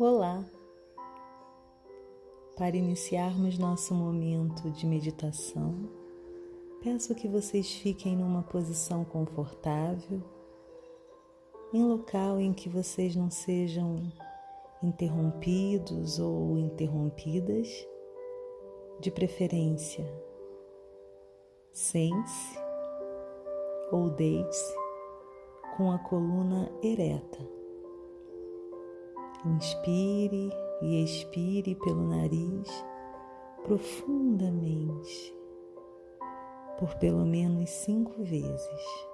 Olá! Para iniciarmos nosso momento de meditação, peço que vocês fiquem numa posição confortável, em local em que vocês não sejam interrompidos ou interrompidas, de preferência. Sente-se ou deite-se com a coluna ereta Inspire e expire pelo nariz profundamente por pelo menos cinco vezes.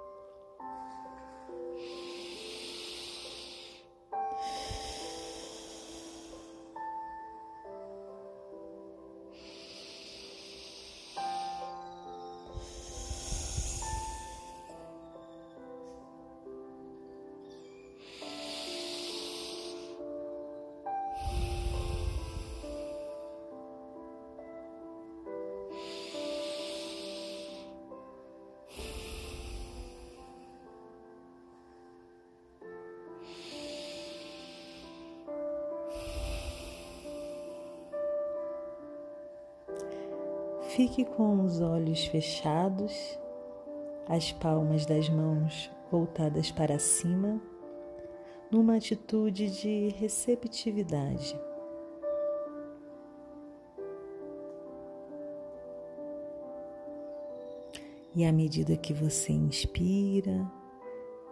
Fique com os olhos fechados, as palmas das mãos voltadas para cima, numa atitude de receptividade. E à medida que você inspira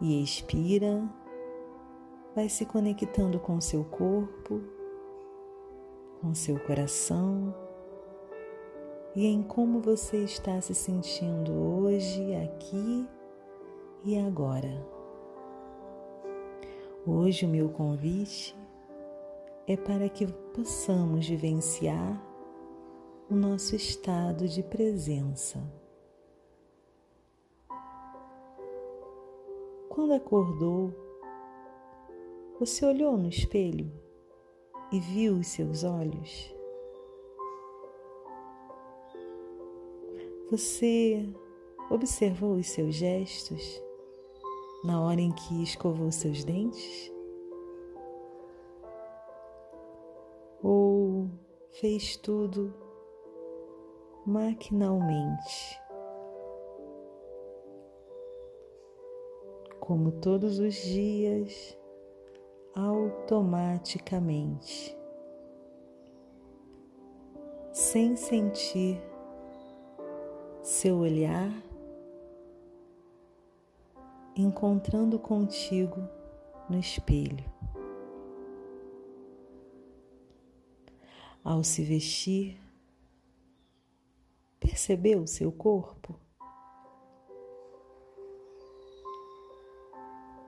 e expira, vai se conectando com seu corpo, com seu coração e em como você está se sentindo hoje, aqui e agora. Hoje o meu convite é para que possamos vivenciar o nosso estado de presença. Quando acordou, você olhou no espelho e viu os seus olhos? Você observou os seus gestos na hora em que escovou seus dentes? Ou fez tudo maquinalmente? Como todos os dias, automaticamente, sem sentir seu olhar encontrando contigo no espelho. Ao se vestir, percebeu seu corpo?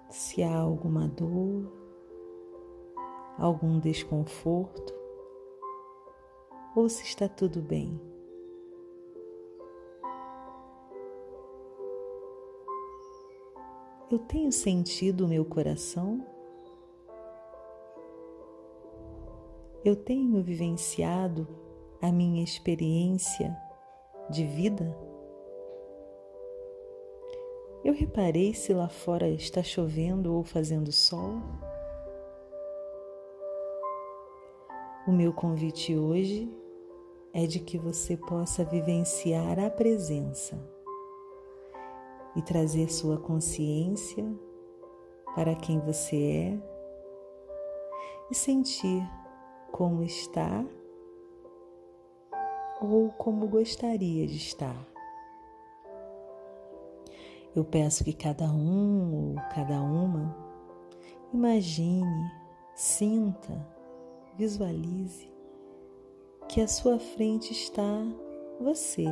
Se há alguma dor, algum desconforto, ou se está tudo bem. Eu tenho sentido o meu coração? Eu tenho vivenciado a minha experiência de vida? Eu reparei se lá fora está chovendo ou fazendo sol? O meu convite hoje é de que você possa vivenciar a presença e trazer sua consciência para quem você é e sentir como está ou como gostaria de estar. Eu peço que cada um ou cada uma imagine, sinta, visualize que à sua frente está você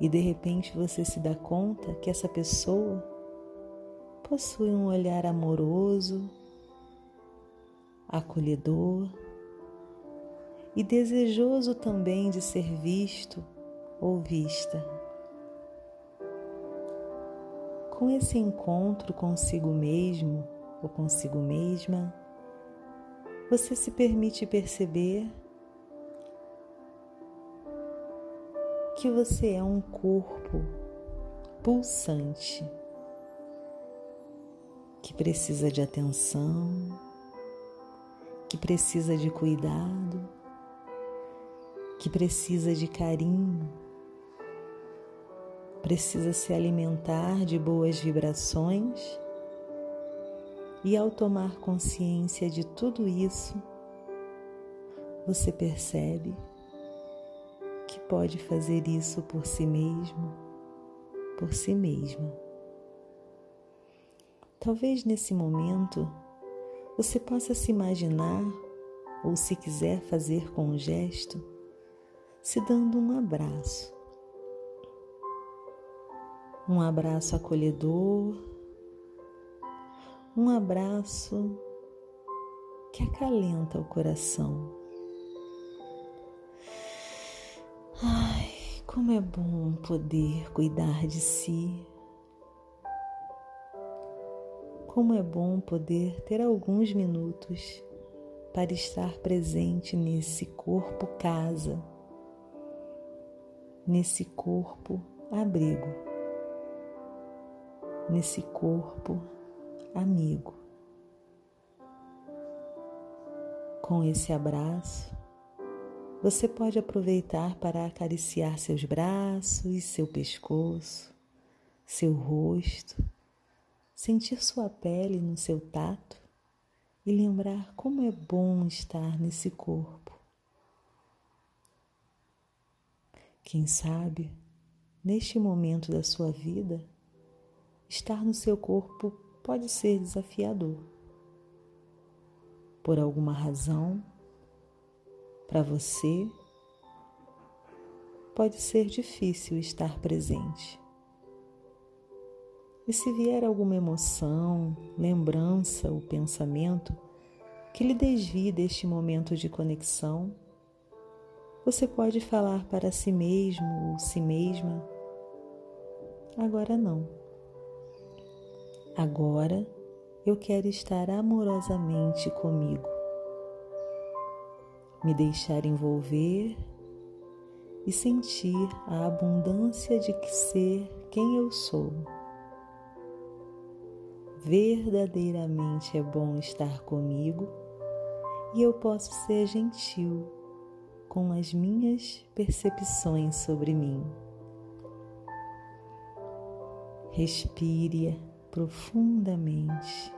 e de repente você se dá conta que essa pessoa possui um olhar amoroso, acolhedor e desejoso também de ser visto ou vista. Com esse encontro consigo mesmo ou consigo mesma, você se permite perceber que você é um corpo pulsante que precisa de atenção, que precisa de cuidado, que precisa de carinho, precisa se alimentar de boas vibrações e ao tomar consciência de tudo isso, você percebe que pode fazer isso por si mesmo, por si mesma. Talvez nesse momento você possa se imaginar, ou se quiser fazer com um gesto, se dando um abraço. Um abraço acolhedor um abraço que acalenta o coração. Como é bom poder cuidar de si. Como é bom poder ter alguns minutos para estar presente nesse corpo casa, nesse corpo abrigo, nesse corpo amigo. Com esse abraço, você pode aproveitar para acariciar seus braços, seu pescoço, seu rosto, sentir sua pele no seu tato e lembrar como é bom estar nesse corpo. Quem sabe, neste momento da sua vida, estar no seu corpo pode ser desafiador. Por alguma razão, para você, pode ser difícil estar presente. E se vier alguma emoção, lembrança ou pensamento que lhe desvie deste momento de conexão, você pode falar para si mesmo ou si mesma: agora não. Agora eu quero estar amorosamente comigo, me deixar envolver e sentir a abundância de ser quem eu sou. Verdadeiramente é bom estar comigo e eu posso ser gentil com as minhas percepções sobre mim. Respire profundamente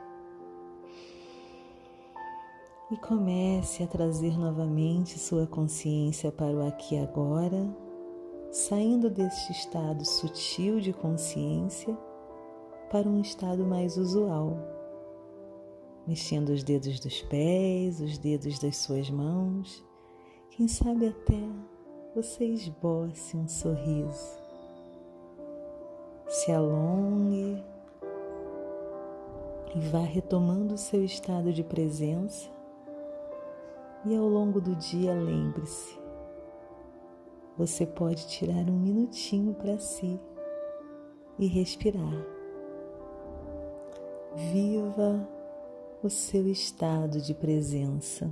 e comece a trazer novamente sua consciência para o aqui e agora, saindo deste estado sutil de consciência para um estado mais usual, mexendo os dedos dos pés, os dedos das suas mãos, quem sabe até você esboce um sorriso. Se alongue e vá retomando o seu estado de presença. E ao longo do dia, lembre-se, você pode tirar um minutinho para si e respirar. Viva o seu estado de presença.